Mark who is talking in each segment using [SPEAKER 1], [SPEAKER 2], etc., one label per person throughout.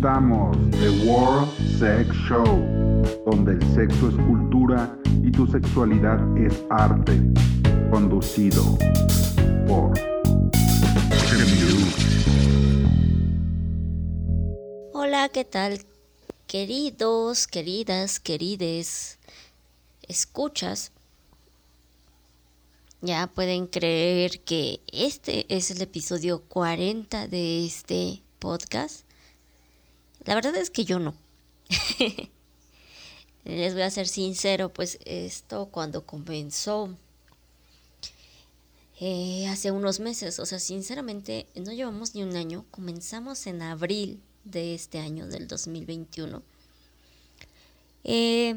[SPEAKER 1] presentamos The World Sex Show, donde el sexo es cultura y tu sexualidad es arte. Conducido por
[SPEAKER 2] Hola, ¿qué tal? Queridos, queridas, querides, escuchas. Ya pueden creer que este es el episodio 40 de este podcast. La verdad es que yo no. Les voy a ser sincero, pues esto cuando comenzó eh, hace unos meses, o sea, sinceramente no llevamos ni un año, comenzamos en abril de este año, del 2021. Eh,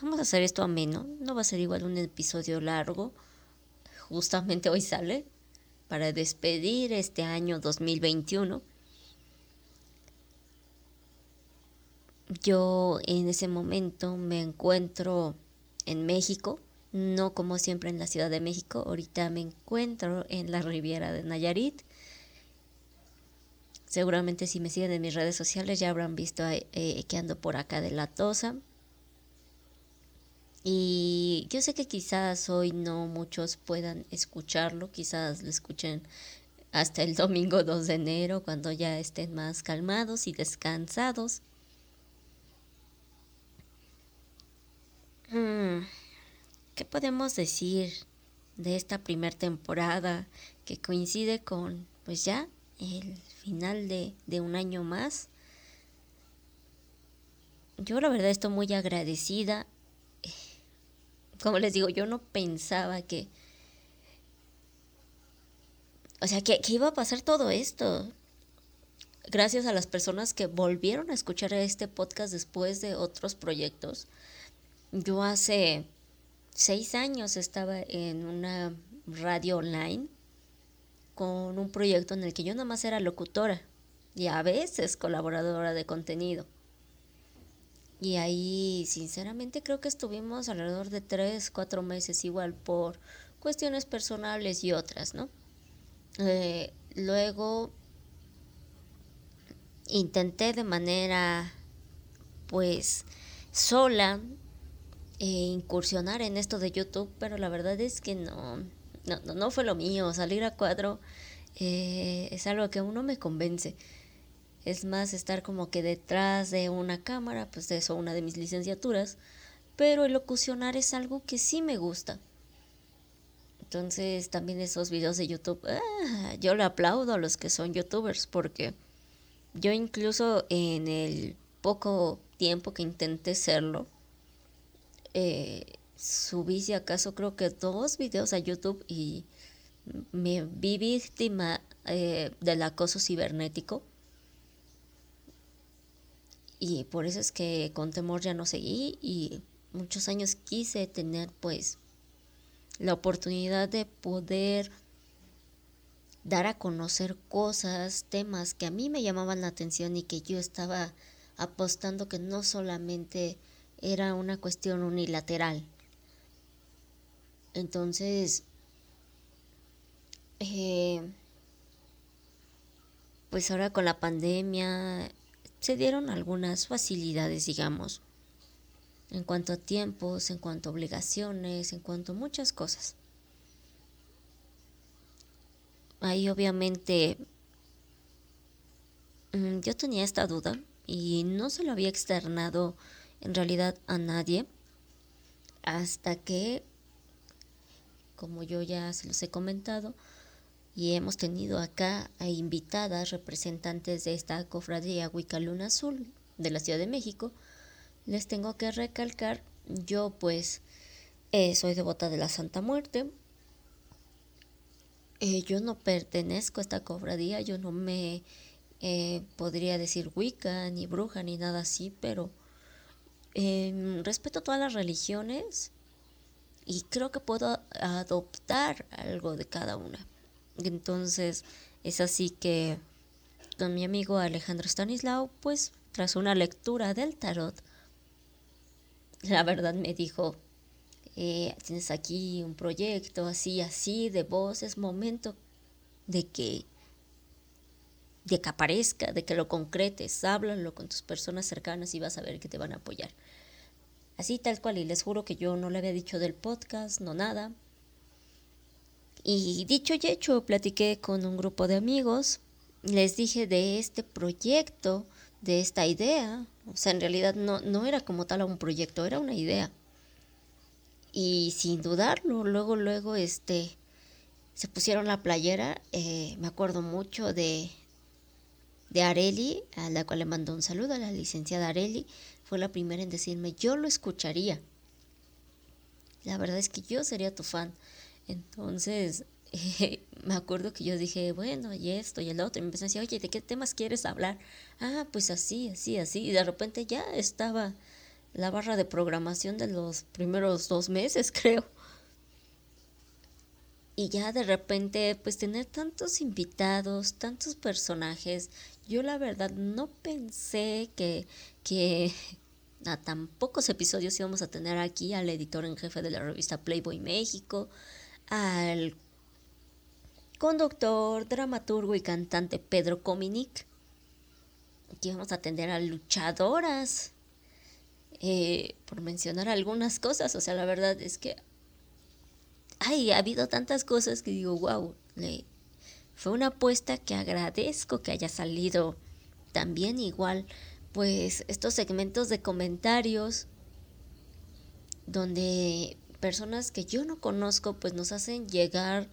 [SPEAKER 2] vamos a hacer esto ameno, no va a ser igual un episodio largo, justamente hoy sale, para despedir este año 2021. Yo en ese momento me encuentro en México, no como siempre en la Ciudad de México, ahorita me encuentro en la Riviera de Nayarit. Seguramente si me siguen en mis redes sociales ya habrán visto eh, que ando por acá de la Tosa. Y yo sé que quizás hoy no muchos puedan escucharlo, quizás lo escuchen hasta el domingo 2 de enero, cuando ya estén más calmados y descansados. ¿Qué podemos decir de esta primera temporada que coincide con, pues ya, el final de, de un año más? Yo la verdad estoy muy agradecida. Como les digo, yo no pensaba que... O sea, que, que iba a pasar todo esto gracias a las personas que volvieron a escuchar este podcast después de otros proyectos. Yo hace seis años estaba en una radio online con un proyecto en el que yo nada más era locutora y a veces colaboradora de contenido. Y ahí, sinceramente, creo que estuvimos alrededor de tres, cuatro meses igual por cuestiones personales y otras, ¿no? Eh, luego intenté de manera, pues, sola eh, incursionar en esto de YouTube, pero la verdad es que no, no, no fue lo mío. Salir a cuadro eh, es algo que aún no me convence. Es más estar como que detrás de una cámara, pues de eso una de mis licenciaturas, pero el locucionar es algo que sí me gusta. Entonces también esos videos de YouTube, ah, yo le aplaudo a los que son youtubers porque yo incluso en el poco tiempo que intenté serlo, eh, subí si acaso creo que dos videos a YouTube y me vi víctima eh, del acoso cibernético. Y por eso es que con temor ya no seguí y muchos años quise tener pues la oportunidad de poder dar a conocer cosas, temas que a mí me llamaban la atención y que yo estaba apostando que no solamente era una cuestión unilateral. Entonces, eh, pues ahora con la pandemia se dieron algunas facilidades, digamos, en cuanto a tiempos, en cuanto a obligaciones, en cuanto a muchas cosas. Ahí obviamente mm, yo tenía esta duda y no se lo había externado en realidad a nadie hasta que, como yo ya se los he comentado, y hemos tenido acá a invitadas representantes de esta cofradía Luna Azul de la Ciudad de México, les tengo que recalcar, yo pues eh, soy devota de la Santa Muerte, eh, yo no pertenezco a esta cofradía, yo no me eh, podría decir Wicca, ni bruja, ni nada así, pero eh, respeto todas las religiones y creo que puedo adoptar algo de cada una. Entonces es así que con mi amigo Alejandro Stanislao, pues tras una lectura del tarot, la verdad me dijo, eh, tienes aquí un proyecto así, así, de voz, es momento de que de que aparezca, de que lo concretes, háblalo con tus personas cercanas y vas a ver que te van a apoyar. Así tal cual, y les juro que yo no le había dicho del podcast, no nada. Y dicho y hecho, platiqué con un grupo de amigos, les dije de este proyecto, de esta idea. O sea, en realidad no, no era como tal un proyecto, era una idea. Y sin dudarlo, luego, luego, este, se pusieron la playera. Eh, me acuerdo mucho de, de Areli, a la cual le mandó un saludo a la licenciada Areli. Fue la primera en decirme, yo lo escucharía. La verdad es que yo sería tu fan. Entonces, me acuerdo que yo dije, bueno, y esto y el otro. Y me empezó a decir, oye, ¿de qué temas quieres hablar? Ah, pues así, así, así. Y de repente ya estaba la barra de programación de los primeros dos meses, creo. Y ya de repente, pues tener tantos invitados, tantos personajes, yo la verdad no pensé que, que a tan pocos episodios íbamos a tener aquí al editor en jefe de la revista Playboy México, al conductor, dramaturgo y cantante Pedro Cominic, que íbamos a atender a luchadoras, eh, por mencionar algunas cosas, o sea, la verdad es que ay, ha habido tantas cosas que digo, wow, fue una apuesta que agradezco que haya salido también igual, pues estos segmentos de comentarios donde personas que yo no conozco pues nos hacen llegar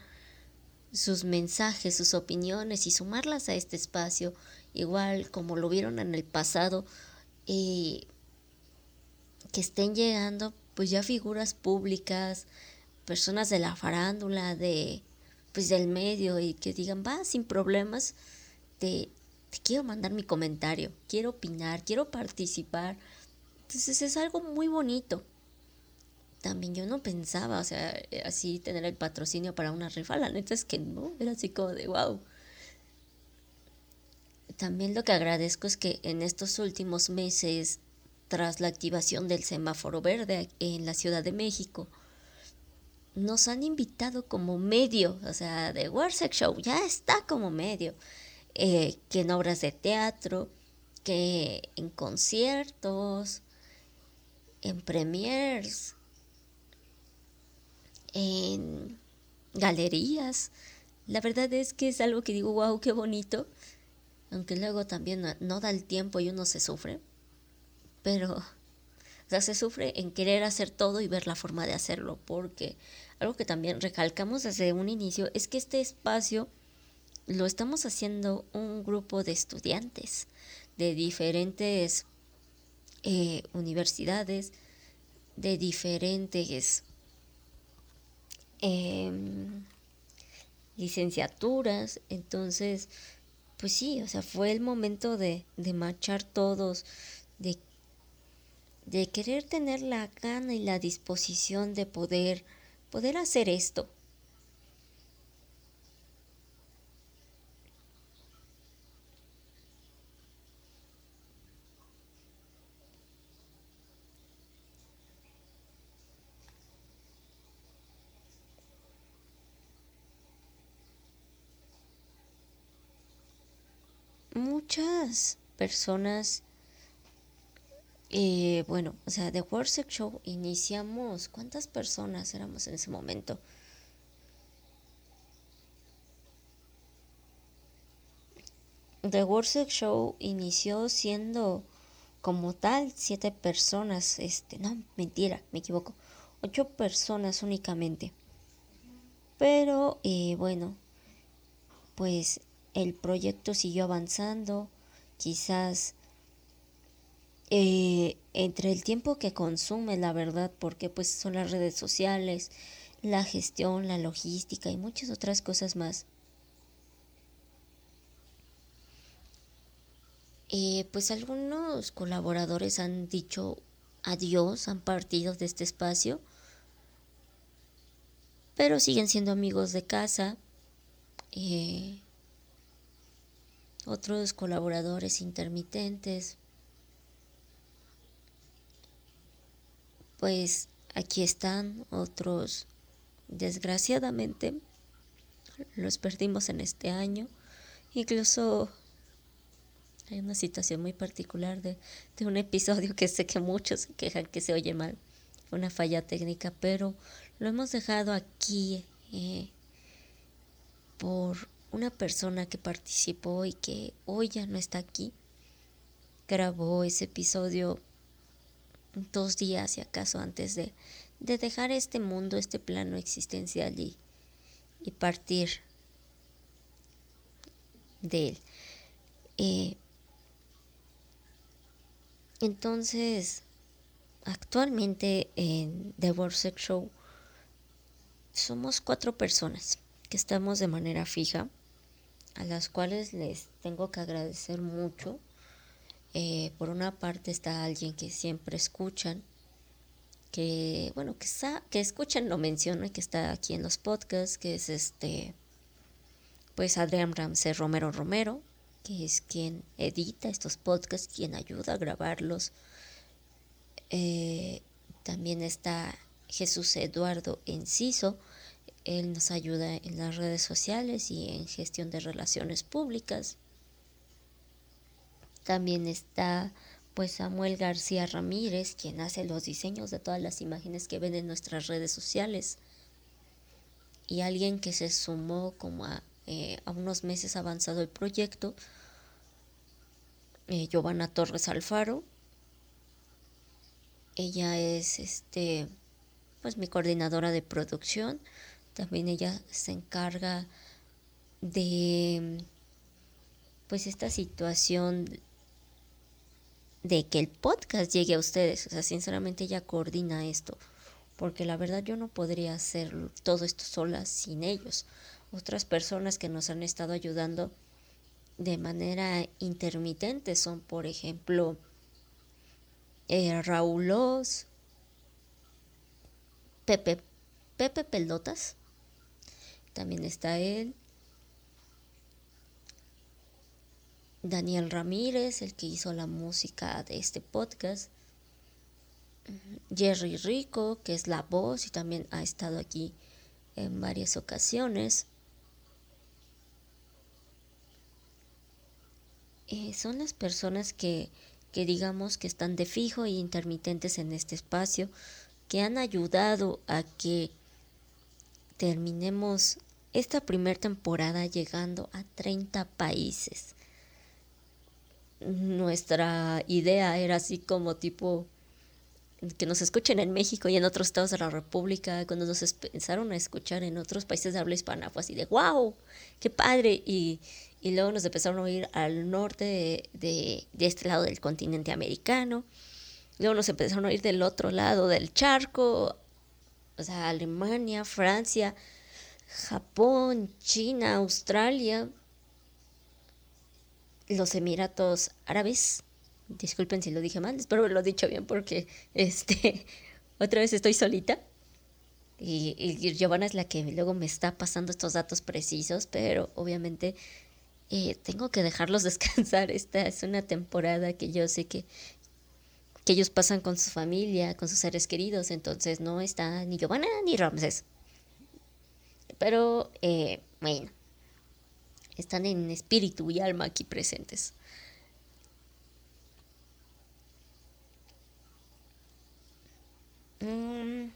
[SPEAKER 2] sus mensajes, sus opiniones y sumarlas a este espacio, igual como lo vieron en el pasado, y que estén llegando pues ya figuras públicas, personas de la farándula, de pues del medio y que digan, va, sin problemas, te, te quiero mandar mi comentario, quiero opinar, quiero participar. Entonces es algo muy bonito también yo no pensaba, o sea, así tener el patrocinio para una rifa, la neta es que no, era así como de wow. También lo que agradezco es que en estos últimos meses, tras la activación del semáforo verde en la Ciudad de México, nos han invitado como medio, o sea, de Warsex Show ya está como medio, eh, que en obras de teatro, que en conciertos, en premiers, en galerías. La verdad es que es algo que digo, wow, qué bonito. Aunque luego también no, da el tiempo y uno se sufre. Pero, o sea, se sufre en querer hacer todo y ver la forma de hacerlo. Porque algo que también recalcamos desde un inicio es que este espacio lo estamos haciendo un grupo de estudiantes de diferentes eh, universidades, de diferentes Em, licenciaturas, entonces, pues sí, o sea, fue el momento de, de marchar todos, de, de querer tener la gana y la disposición de poder, poder hacer esto. muchas personas, eh, bueno, o sea, de Worship Show iniciamos, ¿cuántas personas éramos en ese momento? The Worship Show inició siendo como tal siete personas, este, no, mentira, me equivoco, ocho personas únicamente. Pero, eh, bueno, pues el proyecto siguió avanzando, quizás eh, entre el tiempo que consume, la verdad, porque pues son las redes sociales, la gestión, la logística y muchas otras cosas más. Eh, pues algunos colaboradores han dicho adiós, han partido de este espacio, pero siguen siendo amigos de casa. Eh, otros colaboradores intermitentes. Pues aquí están otros, desgraciadamente, los perdimos en este año. Incluso Hay una situación muy particular de, de un episodio que sé que muchos se quejan que se oye mal. Una falla técnica, pero lo hemos dejado aquí eh, por una persona que participó y que hoy ya no está aquí. Grabó ese episodio dos días, si acaso, antes de, de dejar este mundo, este plano existencial y, y partir de él. Eh, entonces, actualmente en The World Sex Show somos cuatro personas que estamos de manera fija, a las cuales les tengo que agradecer mucho. Eh, por una parte está alguien que siempre escuchan, que bueno, que, que escuchan, lo menciono y que está aquí en los podcasts, que es este, pues Adrián Ramsey Romero Romero, que es quien edita estos podcasts, quien ayuda a grabarlos. Eh, también está Jesús Eduardo Enciso, él nos ayuda en las redes sociales y en gestión de relaciones públicas. También está pues Samuel García Ramírez, quien hace los diseños de todas las imágenes que ven en nuestras redes sociales. Y alguien que se sumó como a, eh, unos meses avanzado el proyecto, eh, Giovanna Torres Alfaro. Ella es este pues mi coordinadora de producción. También ella se encarga de pues esta situación de que el podcast llegue a ustedes. O sea, sinceramente ella coordina esto. Porque la verdad yo no podría hacer todo esto sola sin ellos. Otras personas que nos han estado ayudando de manera intermitente son, por ejemplo, eh, Raúl Oz, Pepe, Pepe Pelotas, también está él, Daniel Ramírez, el que hizo la música de este podcast, Jerry Rico, que es la voz y también ha estado aquí en varias ocasiones. Eh, son las personas que, que digamos que están de fijo e intermitentes en este espacio, que han ayudado a que terminemos esta primera temporada llegando a 30 países. Nuestra idea era así como tipo que nos escuchen en México y en otros estados de la República, cuando nos empezaron a escuchar en otros países de habla hispana, fue así de wow, qué padre. Y, y luego nos empezaron a oír al norte de, de, este lado del continente americano. Luego nos empezaron a oír del otro lado del charco, o sea, Alemania, Francia, Japón, China, Australia, los Emiratos Árabes. Disculpen si lo dije mal, espero haberlo dicho bien porque este otra vez estoy solita. Y, Giovanna es la que luego me está pasando estos datos precisos, pero obviamente eh, tengo que dejarlos descansar. Esta es una temporada que yo sé que, que ellos pasan con su familia, con sus seres queridos, entonces no está ni Giovanna ni Ramses. Pero, eh, bueno, están en espíritu y alma aquí presentes. Mm,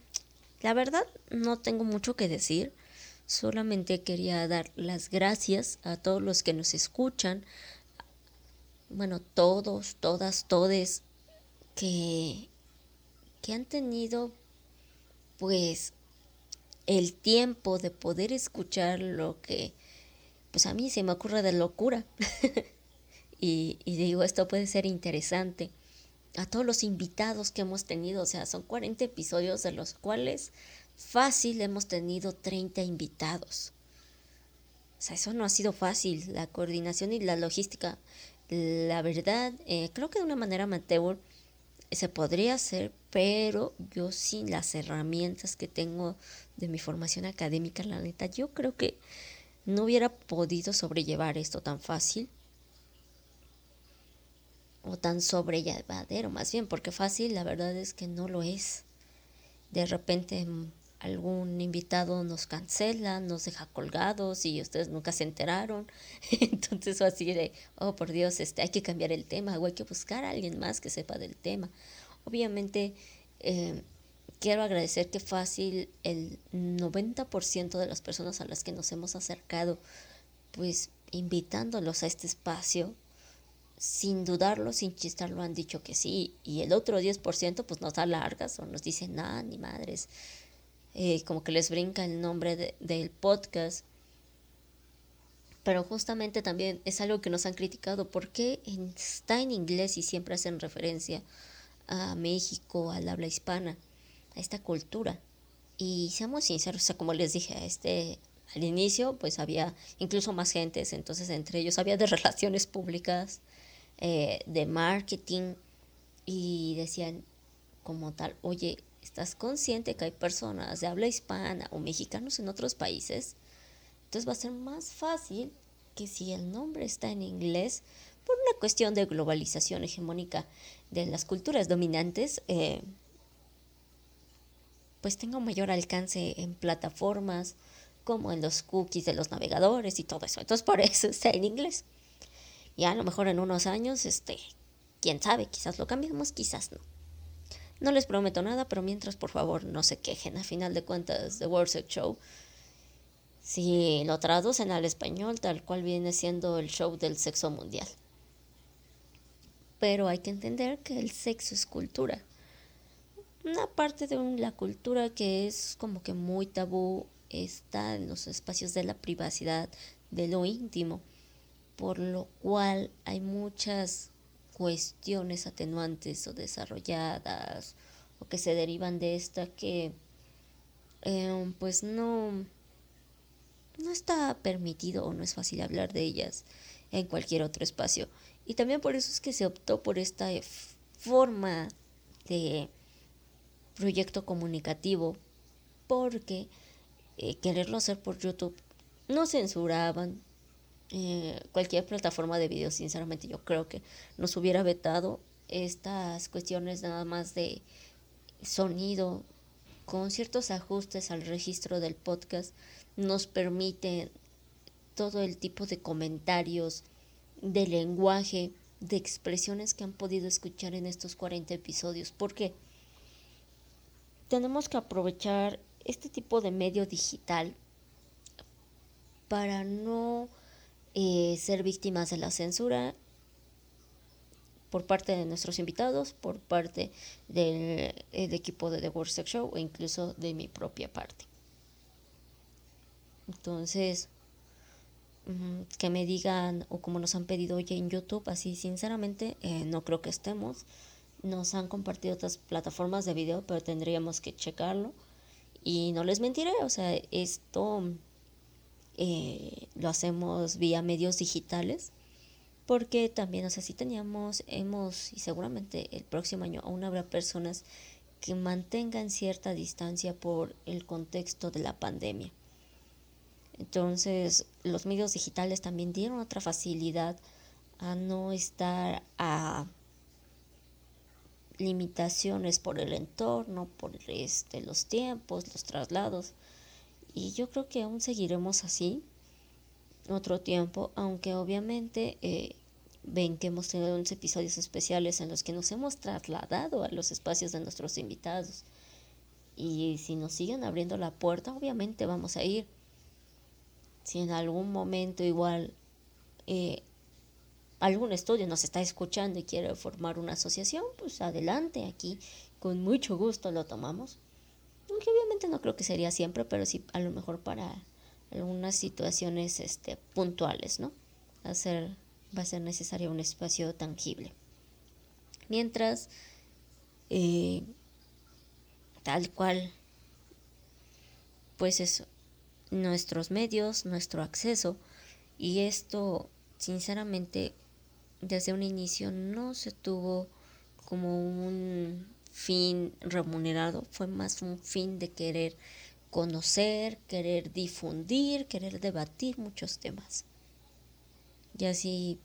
[SPEAKER 2] la verdad, no tengo mucho que decir. Solamente quería dar las gracias a todos los que nos escuchan. Bueno, todos, todas, todes que, que han tenido pues el tiempo de poder escuchar lo que pues a mí se me ocurre de locura. y, digo, esto puede ser interesante. A todos los invitados que hemos tenido, o sea, son 40 episodios de los cuales fácil hemos tenido 30 invitados. O sea, eso no ha sido fácil, la coordinación y la logística. La verdad, eh, creo que de una manera amateur se podría hacer, pero yo sin las herramientas que tengo de mi formación académica, la neta, yo creo que no hubiera podido sobrellevar esto tan fácil. O tan sobrellevadero, más bien, porque fácil la verdad es que no lo es. De repente algún invitado nos cancela, nos deja colgados y ustedes nunca se enteraron. Entonces así de, oh por Dios, este, hay que cambiar el tema o hay que buscar a alguien más que sepa del tema. Obviamente, eh, quiero agradecer que fácil el 90% de las personas a las que nos hemos acercado, pues invitándolos a este espacio, sin dudarlo, sin chistarlo, han dicho que sí. Y el otro 10% pues nos da o nos dice, nada, ni madres. Eh, como que les brinca el nombre del podcast. Pero justamente también es algo que nos han criticado. porque está en inglés y siempre hacen referencia a México, al habla hispana, a esta cultura? Y seamos sinceros, o sea, como les dije, este, al inicio, pues había incluso más gentes, entonces entre ellos había de relaciones públicas, eh, de marketing, y decían como tal, oye, ¿Estás consciente que hay personas de habla hispana o mexicanos en otros países? Entonces va a ser más fácil que si el nombre está en inglés, por una cuestión de globalización hegemónica de las culturas dominantes, eh, pues tenga un mayor alcance en plataformas como en los cookies de los navegadores y todo eso. Entonces por eso está en inglés. Y a lo mejor en unos años, este, quién sabe, quizás lo cambiemos, quizás no. No les prometo nada, pero mientras por favor no se quejen. A final de cuentas, The World Sex Show, si lo traducen al español, tal cual viene siendo el show del sexo mundial. Pero hay que entender que el sexo es cultura. Una parte de la cultura que es como que muy tabú está en los espacios de la privacidad, de lo íntimo, por lo cual hay muchas cuestiones atenuantes o desarrolladas o que se derivan de esta que eh, pues no no está permitido o no es fácil hablar de ellas en cualquier otro espacio. Y también por eso es que se optó por esta forma de proyecto comunicativo porque eh, quererlo hacer por YouTube no censuraban eh, cualquier plataforma de video, sinceramente yo creo que nos hubiera vetado estas cuestiones nada más de sonido con ciertos ajustes al registro del podcast nos permite todo el tipo de comentarios, de lenguaje, de expresiones que han podido escuchar en estos 40 episodios. porque Tenemos que aprovechar este tipo de medio digital para no eh, ser víctimas de la censura por parte de nuestros invitados, por parte del, equipo de The World Sex Show o incluso de mi propia parte. Entonces, que me digan o como nos han pedido hoy en YouTube, así sinceramente eh, no creo que estemos. Nos han compartido otras plataformas de video, pero tendríamos que checarlo. Y no les mentiré, o sea, esto eh, lo hacemos vía medios digitales, porque también, o sea, si teníamos, hemos, y seguramente el próximo año aún habrá personas que mantengan cierta distancia por el contexto de la pandemia. Entonces, los medios digitales también dieron otra facilidad a no estar a limitaciones por el entorno, por este, los tiempos, los traslados. Y yo creo que aún seguiremos así otro tiempo, aunque obviamente eh, ven que hemos tenido unos episodios especiales en los que nos hemos trasladado a los espacios de nuestros invitados. Y si nos siguen abriendo la puerta, obviamente vamos a ir. Si en algún momento igual eh, algún estudio nos está escuchando y quiere formar una asociación, pues adelante, aquí con mucho gusto lo tomamos. Aunque obviamente no creo que sería siempre, pero sí a lo mejor para algunas situaciones este, puntuales, ¿no? Hacer, va a ser necesario un espacio tangible. Mientras, eh, tal cual, pues eso, nuestros medios, nuestro acceso, y esto, sinceramente, desde un inicio no se tuvo como un fin remunerado, fue más un fin de querer conocer, querer difundir, querer debatir muchos temas. Y así,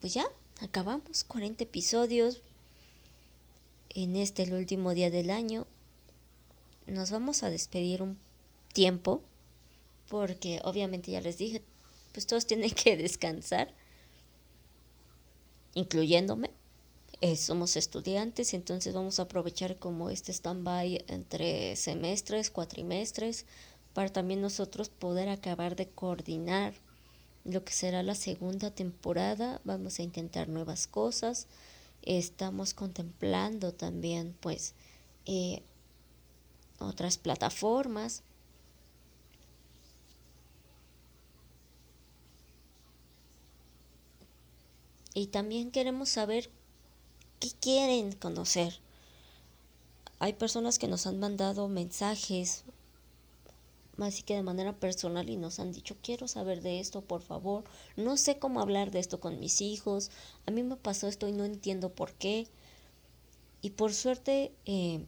[SPEAKER 2] pues ya, acabamos 40 episodios en este el último día del año. nos vamos a despedir un tiempo porque obviamente ya les dije, pues todos tienen que descansar, incluyéndome. Eh, somos estudiantes, entonces vamos a aprovechar como este stand-by entre semestres, cuatrimestres, para también nosotros poder acabar de coordinar lo que será la segunda temporada. Vamos a intentar nuevas cosas. Estamos contemplando también, pues, eh, otras plataformas. Y también queremos saber qué quieren conocer. Hay personas que nos han mandado mensajes, así que de manera personal, y nos han dicho, quiero saber de esto, por favor. No sé cómo hablar de esto con mis hijos. A mí me pasó esto y no entiendo por qué. Y por suerte, eh,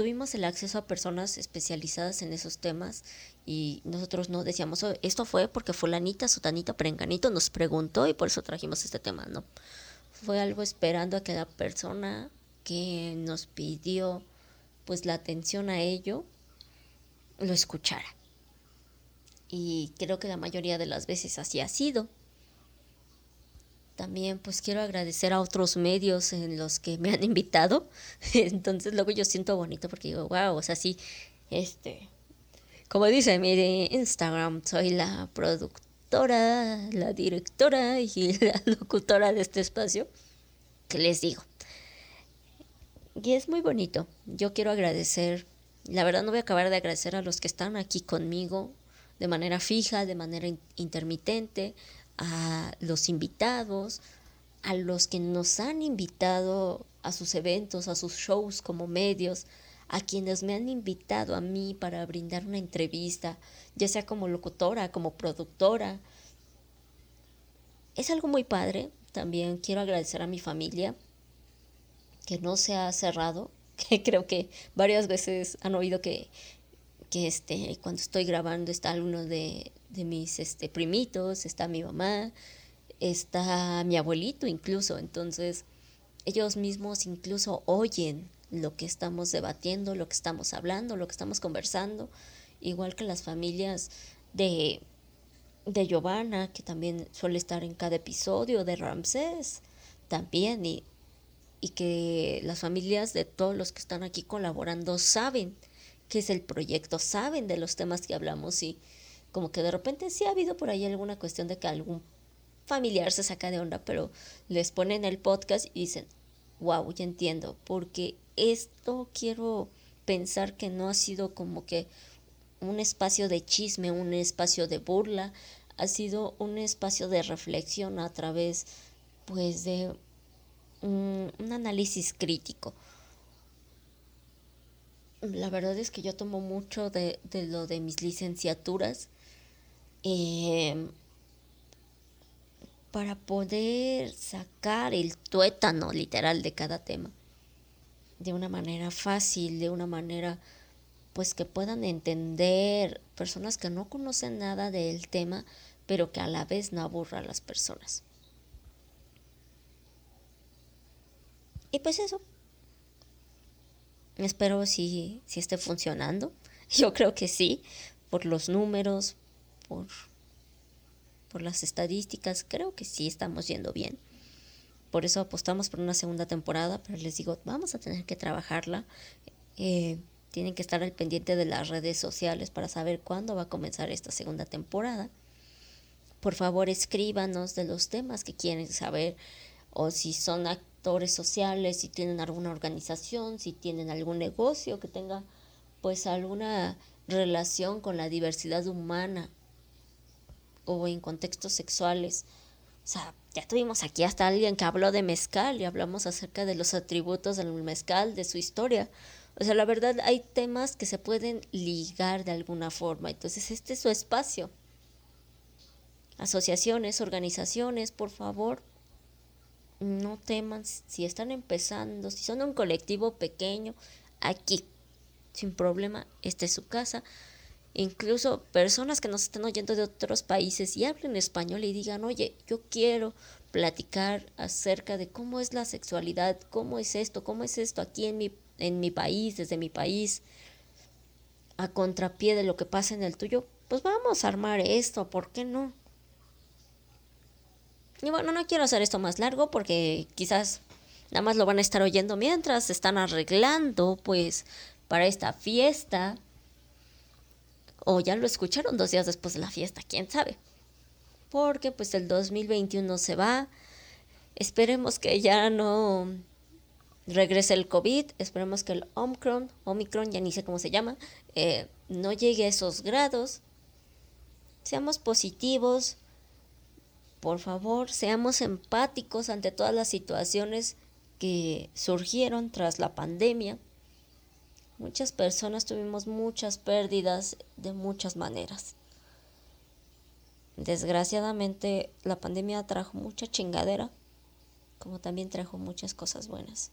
[SPEAKER 2] tuvimos el acceso a personas especializadas en esos temas y nosotros no decíamos, oh, esto fue porque fulanita, sutanita, perenganito nos preguntó y por eso trajimos este tema, no. Fue algo esperando a que la persona que nos pidió pues la atención a ello lo escuchara. Y creo que la mayoría de las veces así ha sido. También pues quiero agradecer a otros medios en los que me han invitado. Entonces luego yo siento bonito porque digo, wow, o sea, sí, este, como dice mi Instagram, soy la productora, la directora y la locutora de este espacio. ¿Qué les digo? Y es muy bonito. Yo quiero agradecer, la verdad no voy a acabar de agradecer a los que están aquí conmigo de manera fija, de manera intermitente, a los invitados, a los que nos han invitado a sus eventos, a sus shows como medios, a quienes me han invitado a mí para brindar una entrevista, ya sea como locutora, como productora. Es algo muy padre. También quiero agradecer a mi familia, que no se ha cerrado, que creo que varias veces han oído que, que este, cuando estoy grabando está uno de, de mis este, primitos, está mi mamá, está mi abuelito incluso, entonces ellos mismos incluso oyen lo que estamos debatiendo, lo que estamos hablando, lo que estamos conversando, igual que las familias de, de Giovanna, que también suele estar en cada episodio, de Ramsés también, y, y que las familias de todos los que están aquí colaborando saben qué es el proyecto, saben de los temas que hablamos y como que de repente sí ha habido por ahí alguna cuestión de que algún familiar se saca de onda, pero les ponen el podcast y dicen, wow, ya entiendo, porque esto quiero pensar que no ha sido como que un espacio de chisme, un espacio de burla, ha sido un espacio de reflexión a través pues de un, análisis crítico. La verdad es que yo tomo mucho de, de lo de mis licenciaturas eh, para poder sacar el tuétano literal de cada tema de una manera fácil, de una manera pues que puedan entender personas que no conocen nada del tema, pero que a la vez no aburra a las personas. Y pues eso. Espero si, si esté funcionando. Yo creo que sí, por los números, por, las estadísticas, creo que sí estamos yendo bien. Por eso apostamos por una segunda temporada, pero les digo, vamos a tener que trabajarla. Eh, tienen que estar al pendiente de las redes sociales para saber cuándo va a comenzar esta segunda temporada. Por favor, escríbanos de los temas que quieren saber o si son actores sociales, si tienen alguna organización, si tienen algún negocio que tenga pues alguna relación con la diversidad humana o en contextos sexuales. O sea, ya tuvimos aquí hasta alguien que habló de mezcal y hablamos acerca de los atributos del mezcal, de su historia. O sea, la verdad hay temas que se pueden ligar de alguna forma. Entonces, este es su espacio. Asociaciones, organizaciones, por favor, no teman si están empezando, si son un colectivo pequeño, aquí, sin problema, esta es su casa incluso personas que nos estén oyendo de otros países y hablen español y digan, oye, yo quiero platicar acerca de cómo es la sexualidad, cómo es esto, cómo es esto aquí en mi en mi país, desde mi país, a contrapié de lo que pasa en el tuyo, pues vamos a armar esto, ¿por qué no? Y bueno, no quiero hacer esto más largo porque quizás nada más lo van a estar oyendo mientras están arreglando, pues, para esta fiesta. O ya lo escucharon dos días después de la fiesta, quién sabe. Porque pues el 2021 se va. Esperemos que ya no regrese el COVID. Esperemos que el Omicron, Omicron, ya ni sé cómo se llama, eh, no llegue a esos grados. Seamos positivos, por favor, seamos empáticos ante todas las situaciones que surgieron tras la pandemia. Muchas personas tuvimos muchas pérdidas de muchas maneras. Desgraciadamente la pandemia trajo mucha chingadera, como también trajo muchas cosas buenas.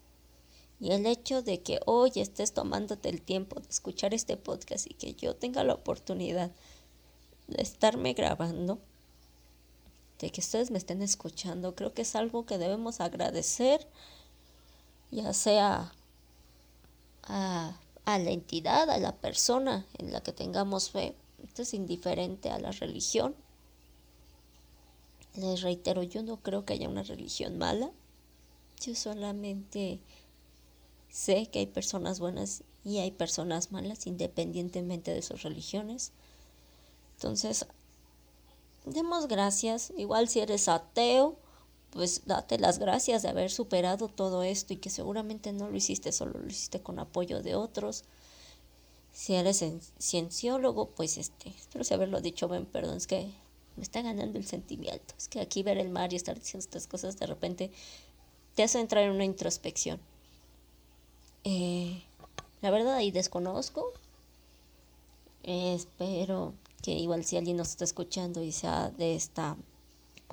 [SPEAKER 2] Y el hecho de que hoy estés tomándote el tiempo de escuchar este podcast y que yo tenga la oportunidad de estarme grabando, de que ustedes me estén escuchando. Creo que es algo que debemos agradecer, ya sea a, la entidad, a la persona en la que tengamos fe. Esto es indiferente a la religión. Les reitero, yo no creo que haya una religión mala. Yo solamente sé que hay personas buenas y hay personas malas independientemente de sus religiones. Entonces, demos gracias. Igual si eres ateo, pues date las gracias de haber superado todo esto y que seguramente no lo hiciste solo, lo hiciste con apoyo de otros. Si eres cienciólogo, pues este, espero si haberlo dicho bien, perdón, es que me está ganando el sentimiento. Es que aquí ver el mar y estar diciendo estas cosas de repente te hace entrar en una introspección. Eh, la verdad ahí desconozco. espero que igual si alguien nos está escuchando y sea de esta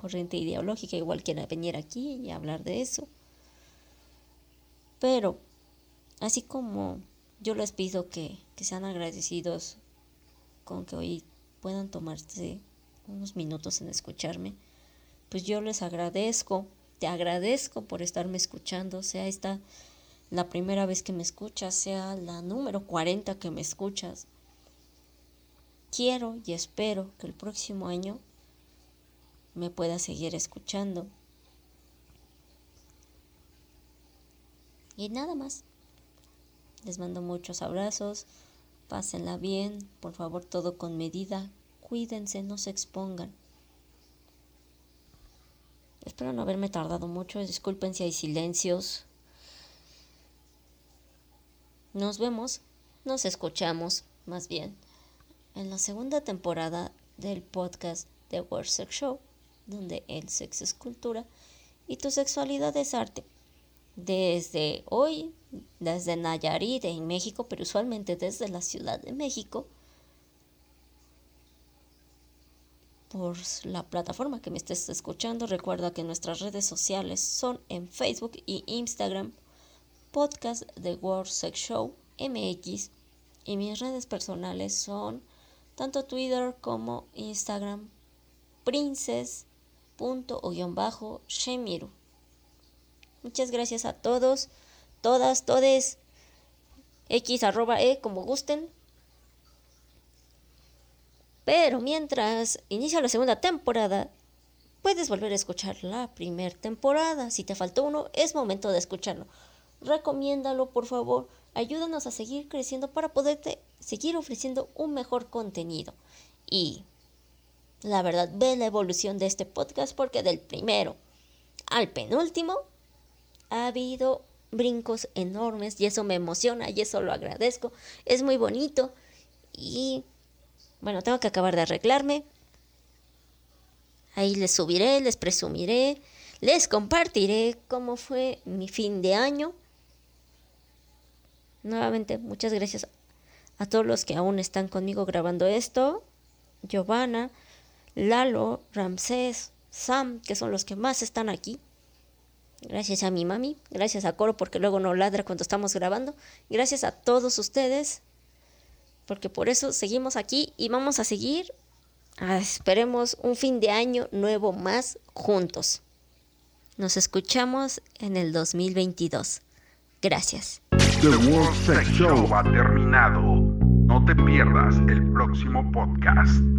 [SPEAKER 2] corriente ideológica, igual quiera venir aquí y hablar de eso. Pero, así como yo les pido que, que sean agradecidos con que hoy puedan tomarse unos minutos en escucharme, pues yo les agradezco, te agradezco por estarme escuchando, sea esta la primera vez que me escuchas, sea la número 40 que me escuchas, quiero y espero que el próximo año me pueda seguir escuchando. Y nada más. Les mando muchos abrazos. Pásenla bien. Por favor, todo con medida. Cuídense, no se expongan. Espero no haberme tardado mucho. Disculpen si hay silencios. Nos vemos. Nos escuchamos, más bien en la segunda temporada del podcast The World Sex Show, donde el sexo es cultura y tu sexualidad es arte. Desde hoy, desde Nayarit en México, pero usualmente desde la Ciudad de México, por la plataforma que me estés escuchando, recuerda que nuestras redes sociales son en Facebook y Instagram, podcast The World Sex Show MX, y mis redes personales son tanto Twitter como Instagram, princes.shemiru. Muchas gracias a todos, todas, todes, x arroba e como gusten. Pero mientras inicia la segunda temporada, puedes volver a escuchar la primera temporada. Si te faltó uno, es momento de escucharlo. Recomiéndalo, por favor. Ayúdanos a seguir creciendo para poderte seguir ofreciendo un mejor contenido. Y la verdad, ve la evolución de este podcast porque del primero al penúltimo ha habido brincos enormes y eso me emociona y eso lo agradezco. Es muy bonito y bueno, tengo que acabar de arreglarme. Ahí les subiré, les presumiré, les compartiré cómo fue mi fin de año. Nuevamente, muchas gracias a todos los que aún están conmigo grabando esto, Giovanna, Lalo, Ramsés, Sam, que son los que más están aquí. Gracias a mi mami, gracias a Coro porque luego no ladra cuando estamos grabando. Gracias a todos ustedes, porque por eso seguimos aquí y vamos a seguir. Ah, esperemos un fin de año nuevo más juntos. Nos escuchamos en el 2022. Gracias.
[SPEAKER 1] The World Show ha terminado. No te pierdas el próximo podcast.